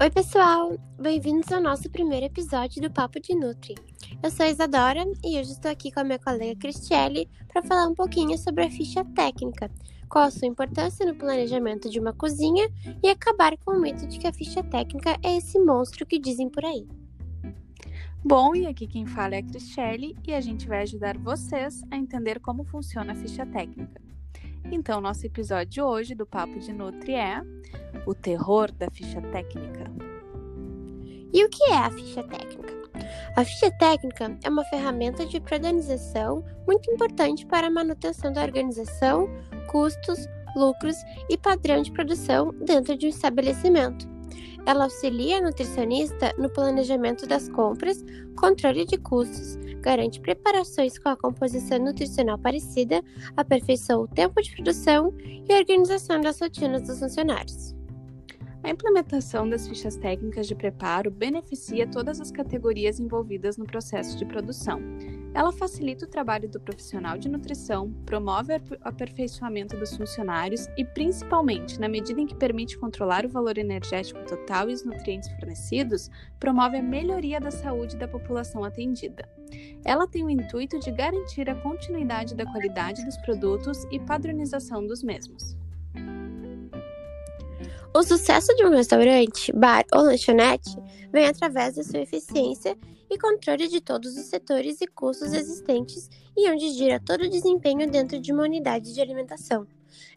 Oi, pessoal! Bem-vindos ao nosso primeiro episódio do Papo de Nutri. Eu sou Isadora e hoje estou aqui com a minha colega Cristiele para falar um pouquinho sobre a ficha técnica, qual a sua importância no planejamento de uma cozinha e acabar com o mito de que a ficha técnica é esse monstro que dizem por aí. Bom, e aqui quem fala é a Cristiele e a gente vai ajudar vocês a entender como funciona a ficha técnica. Então, nosso episódio de hoje do Papo de Nutri é o terror da ficha técnica. E o que é a ficha técnica? A ficha técnica é uma ferramenta de organização muito importante para a manutenção da organização, custos, lucros e padrão de produção dentro de um estabelecimento. Ela auxilia a nutricionista no planejamento das compras, controle de custos, garante preparações com a composição nutricional parecida, aperfeiçoa o tempo de produção e organização das rotinas dos funcionários. A implementação das fichas técnicas de preparo beneficia todas as categorias envolvidas no processo de produção. Ela facilita o trabalho do profissional de nutrição, promove o aperfeiçoamento dos funcionários e, principalmente, na medida em que permite controlar o valor energético total e os nutrientes fornecidos, promove a melhoria da saúde da população atendida. Ela tem o intuito de garantir a continuidade da qualidade dos produtos e padronização dos mesmos. O sucesso de um restaurante, bar ou lanchonete vem através da sua eficiência e controle de todos os setores e custos existentes e onde gira todo o desempenho dentro de uma unidade de alimentação.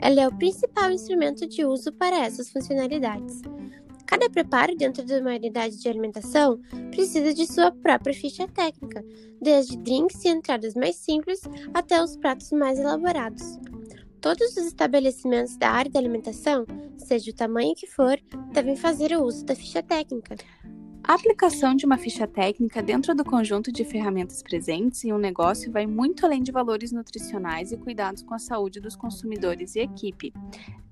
Ela é o principal instrumento de uso para essas funcionalidades. Cada preparo dentro de uma unidade de alimentação precisa de sua própria ficha técnica, desde drinks e entradas mais simples até os pratos mais elaborados. Todos os estabelecimentos da área da alimentação, seja o tamanho que for, devem fazer o uso da ficha técnica. A aplicação de uma ficha técnica dentro do conjunto de ferramentas presentes em um negócio vai muito além de valores nutricionais e cuidados com a saúde dos consumidores e equipe.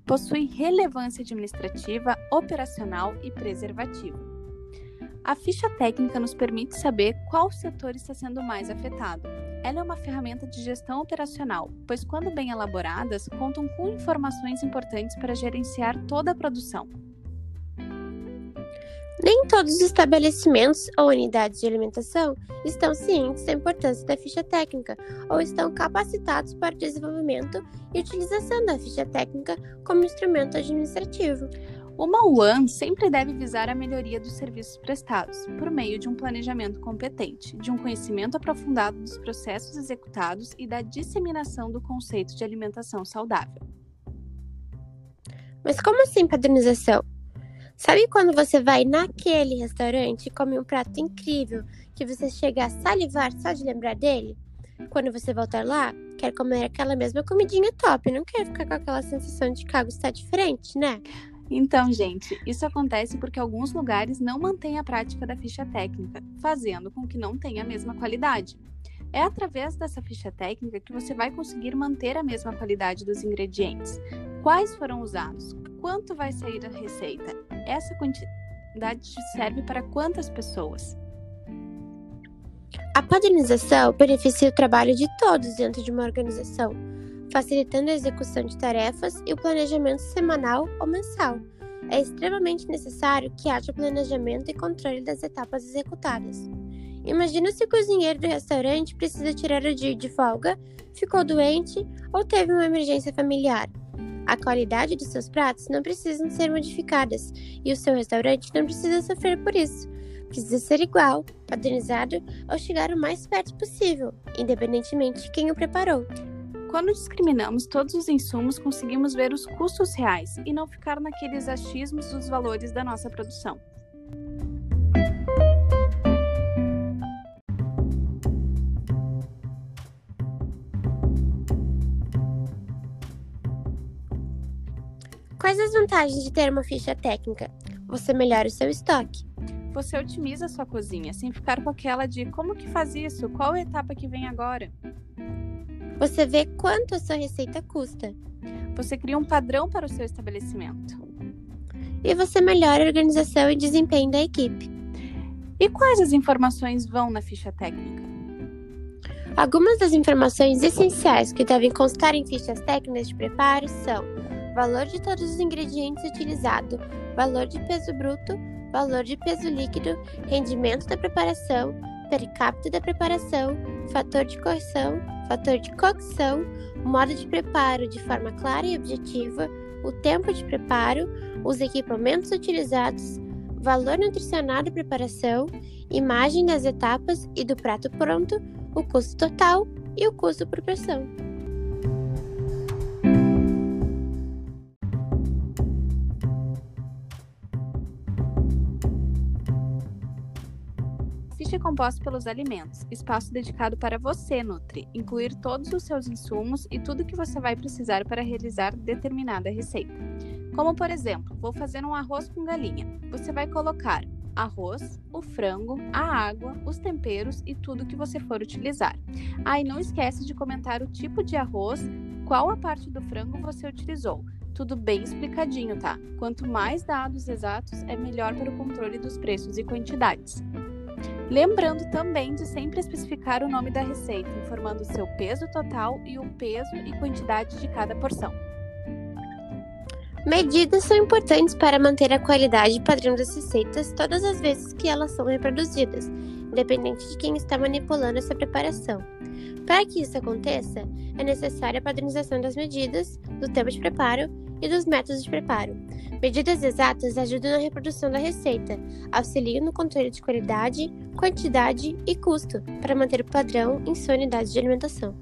Possui relevância administrativa, operacional e preservativa. A ficha técnica nos permite saber qual setor está sendo mais afetado, ela é uma ferramenta de gestão operacional, pois, quando bem elaboradas, contam com informações importantes para gerenciar toda a produção. Nem todos os estabelecimentos ou unidades de alimentação estão cientes da importância da ficha técnica ou estão capacitados para o desenvolvimento e utilização da ficha técnica como instrumento administrativo. Uma UAN sempre deve visar a melhoria dos serviços prestados, por meio de um planejamento competente, de um conhecimento aprofundado dos processos executados e da disseminação do conceito de alimentação saudável. Mas como assim padronização? Sabe quando você vai naquele restaurante e come um prato incrível que você chega a salivar só de lembrar dele? Quando você voltar lá, quer comer aquela mesma comidinha top, não quer ficar com aquela sensação de que algo está diferente, né? Então, gente, isso acontece porque alguns lugares não mantêm a prática da ficha técnica, fazendo com que não tenha a mesma qualidade. É através dessa ficha técnica que você vai conseguir manter a mesma qualidade dos ingredientes. Quais foram usados? Quanto vai sair a receita? Essa quantidade serve para quantas pessoas? A padronização beneficia o trabalho de todos dentro de uma organização facilitando a execução de tarefas e o planejamento semanal ou mensal. É extremamente necessário que haja planejamento e controle das etapas executadas. Imagina se o cozinheiro do restaurante precisa tirar o dia de folga, ficou doente ou teve uma emergência familiar. A qualidade dos seus pratos não precisa ser modificadas e o seu restaurante não precisa sofrer por isso. Precisa ser igual, padronizado ou chegar o mais perto possível, independentemente de quem o preparou. Quando discriminamos todos os insumos, conseguimos ver os custos reais e não ficar naqueles achismos dos valores da nossa produção. Quais as vantagens de ter uma ficha técnica? Você melhora o seu estoque. Você otimiza a sua cozinha sem ficar com aquela de como que faz isso, qual a etapa que vem agora. Você vê quanto a sua receita custa. Você cria um padrão para o seu estabelecimento. E você melhora a organização e desempenho da equipe. E quais as informações vão na ficha técnica? Algumas das informações essenciais que devem constar em fichas técnicas de preparo são valor de todos os ingredientes utilizados, valor de peso bruto, valor de peso líquido, rendimento da preparação, per capita da preparação, fator de correção, fator de cocção, modo de preparo de forma clara e objetiva, o tempo de preparo, os equipamentos utilizados, valor nutricional da preparação, imagem das etapas e do prato pronto, o custo total e o custo por porção. Composta pelos alimentos, espaço dedicado para você, Nutri, incluir todos os seus insumos e tudo que você vai precisar para realizar determinada receita. Como por exemplo, vou fazer um arroz com galinha. Você vai colocar arroz, o frango, a água, os temperos e tudo que você for utilizar. Ah, e não esquece de comentar o tipo de arroz, qual a parte do frango você utilizou. Tudo bem explicadinho, tá? Quanto mais dados exatos, é melhor para o controle dos preços e quantidades. Lembrando também de sempre especificar o nome da receita, informando o seu peso total e o peso e quantidade de cada porção. Medidas são importantes para manter a qualidade e padrão das receitas todas as vezes que elas são reproduzidas, independente de quem está manipulando essa preparação. Para que isso aconteça, é necessária a padronização das medidas, do tempo de preparo e dos métodos de preparo. Medidas exatas ajudam na reprodução da receita, auxiliam no controle de qualidade, quantidade e custo para manter o padrão em sua unidade de alimentação.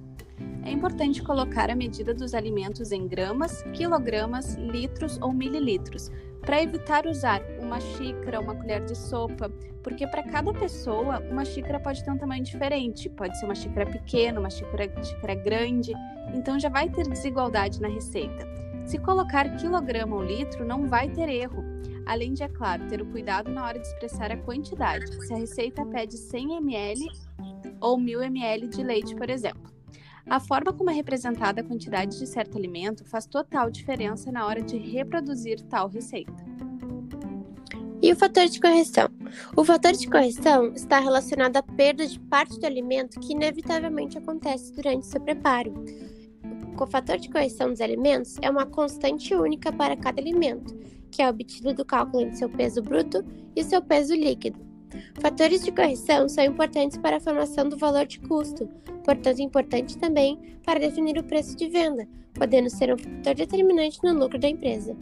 É importante colocar a medida dos alimentos em gramas, quilogramas, litros ou mililitros, para evitar usar uma xícara, uma colher de sopa, porque para cada pessoa uma xícara pode ter um tamanho diferente, pode ser uma xícara pequena, uma xícara, xícara grande, então já vai ter desigualdade na receita. Se colocar quilograma ou litro, não vai ter erro. Além de, é claro, ter o cuidado na hora de expressar a quantidade. Se a receita pede 100 ml ou 1000 ml de leite, por exemplo. A forma como é representada a quantidade de certo alimento faz total diferença na hora de reproduzir tal receita. E o fator de correção? O fator de correção está relacionado à perda de parte do alimento que inevitavelmente acontece durante seu preparo. O fator de correção dos alimentos é uma constante única para cada alimento, que é obtido do cálculo entre seu peso bruto e seu peso líquido. Fatores de correção são importantes para a formação do valor de custo, portanto, importante também para definir o preço de venda, podendo ser um fator determinante no lucro da empresa.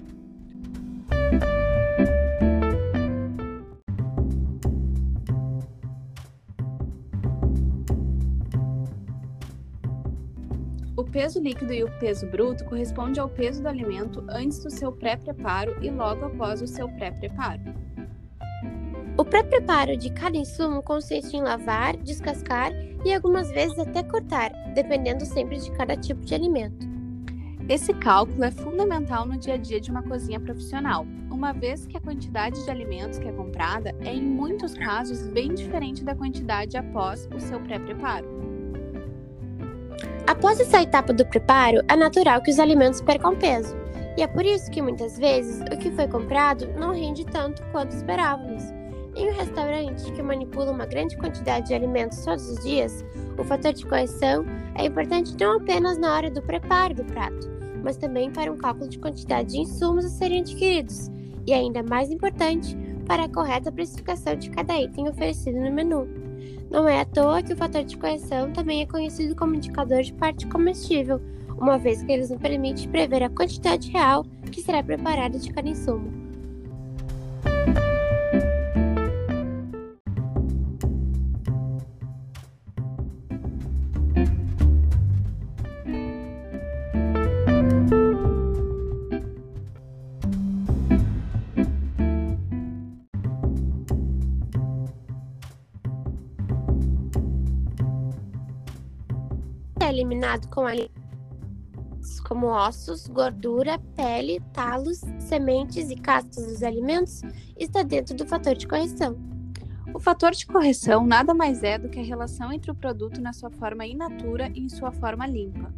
Peso líquido e o peso bruto correspondem ao peso do alimento antes do seu pré-preparo e logo após o seu pré-preparo. O pré-preparo de cada insumo consiste em lavar, descascar e algumas vezes até cortar, dependendo sempre de cada tipo de alimento. Esse cálculo é fundamental no dia a dia de uma cozinha profissional, uma vez que a quantidade de alimentos que é comprada é, em muitos casos, bem diferente da quantidade após o seu pré-preparo. Após essa etapa do preparo, é natural que os alimentos percam peso, e é por isso que muitas vezes o que foi comprado não rende tanto quanto esperávamos. Em um restaurante que manipula uma grande quantidade de alimentos todos os dias, o fator de correção é importante não apenas na hora do preparo do prato, mas também para um cálculo de quantidade de insumos a serem adquiridos, e ainda mais importante, para a correta precificação de cada item oferecido no menu. Não é à toa que o fator de correção também é conhecido como indicador de parte comestível, uma vez que ele nos permite prever a quantidade real que será preparada de cada insumo. Eliminado com alimentos como ossos, gordura, pele, talos, sementes e cascas dos alimentos, está dentro do fator de correção. O fator de correção nada mais é do que a relação entre o produto na sua forma in natura e em sua forma limpa.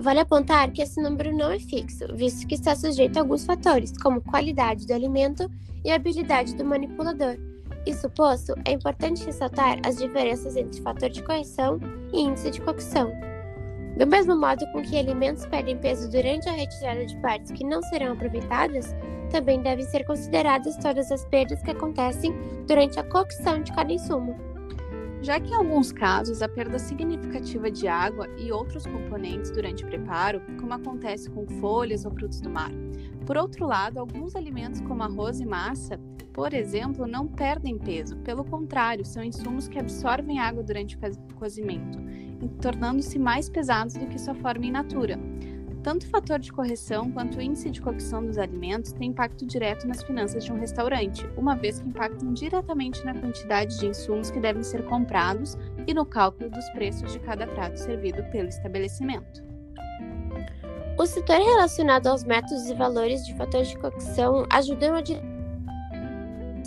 Vale apontar que esse número não é fixo, visto que está sujeito a alguns fatores, como qualidade do alimento e habilidade do manipulador. Isso posto, é importante ressaltar as diferenças entre fator de correção e índice de cocção. Do mesmo modo com que alimentos perdem peso durante a retirada de partes que não serão aproveitadas, também devem ser consideradas todas as perdas que acontecem durante a cocção de cada insumo. Já que em alguns casos a perda significativa de água e outros componentes durante o preparo, como acontece com folhas ou frutos do mar. Por outro lado, alguns alimentos como arroz e massa, por exemplo, não perdem peso, pelo contrário, são insumos que absorvem água durante o cozimento, tornando-se mais pesados do que sua forma in natura. Tanto o fator de correção quanto o índice de cocção dos alimentos têm impacto direto nas finanças de um restaurante, uma vez que impactam diretamente na quantidade de insumos que devem ser comprados e no cálculo dos preços de cada prato servido pelo estabelecimento. O setor relacionado aos métodos e valores de fatores de cocção ajudam a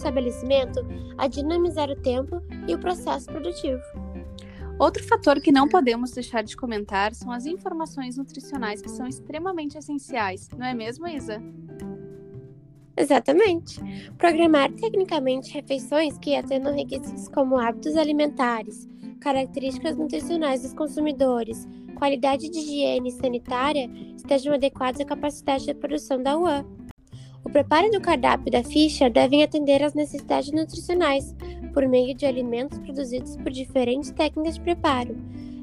estabelecimento a dinamizar o tempo e o processo produtivo. Outro fator que não podemos deixar de comentar são as informações nutricionais que são extremamente essenciais, não é mesmo, Isa? Exatamente. Programar tecnicamente refeições que atendam requisitos como hábitos alimentares, características nutricionais dos consumidores, qualidade de higiene sanitária estejam adequados à capacidade de produção da UAN. Preparo do cardápio da ficha devem atender às necessidades nutricionais por meio de alimentos produzidos por diferentes técnicas de preparo.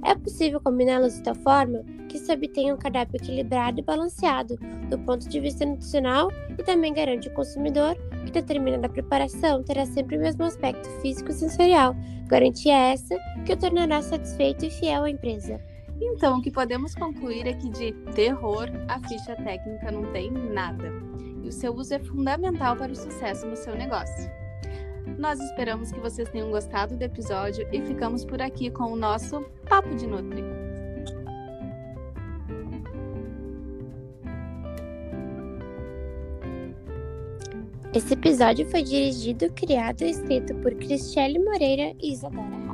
É possível combiná-los de tal forma que se obtenha um cardápio equilibrado e balanceado do ponto de vista nutricional e também garante ao consumidor que determinada preparação terá sempre o mesmo aspecto físico e sensorial, garantia essa que o tornará satisfeito e fiel à empresa. Então, o que podemos concluir é que de terror a ficha técnica não tem nada e o seu uso é fundamental para o sucesso no seu negócio. Nós esperamos que vocês tenham gostado do episódio e ficamos por aqui com o nosso Papo de Nutri. Esse episódio foi dirigido, criado e escrito por Cristiane Moreira e Isadora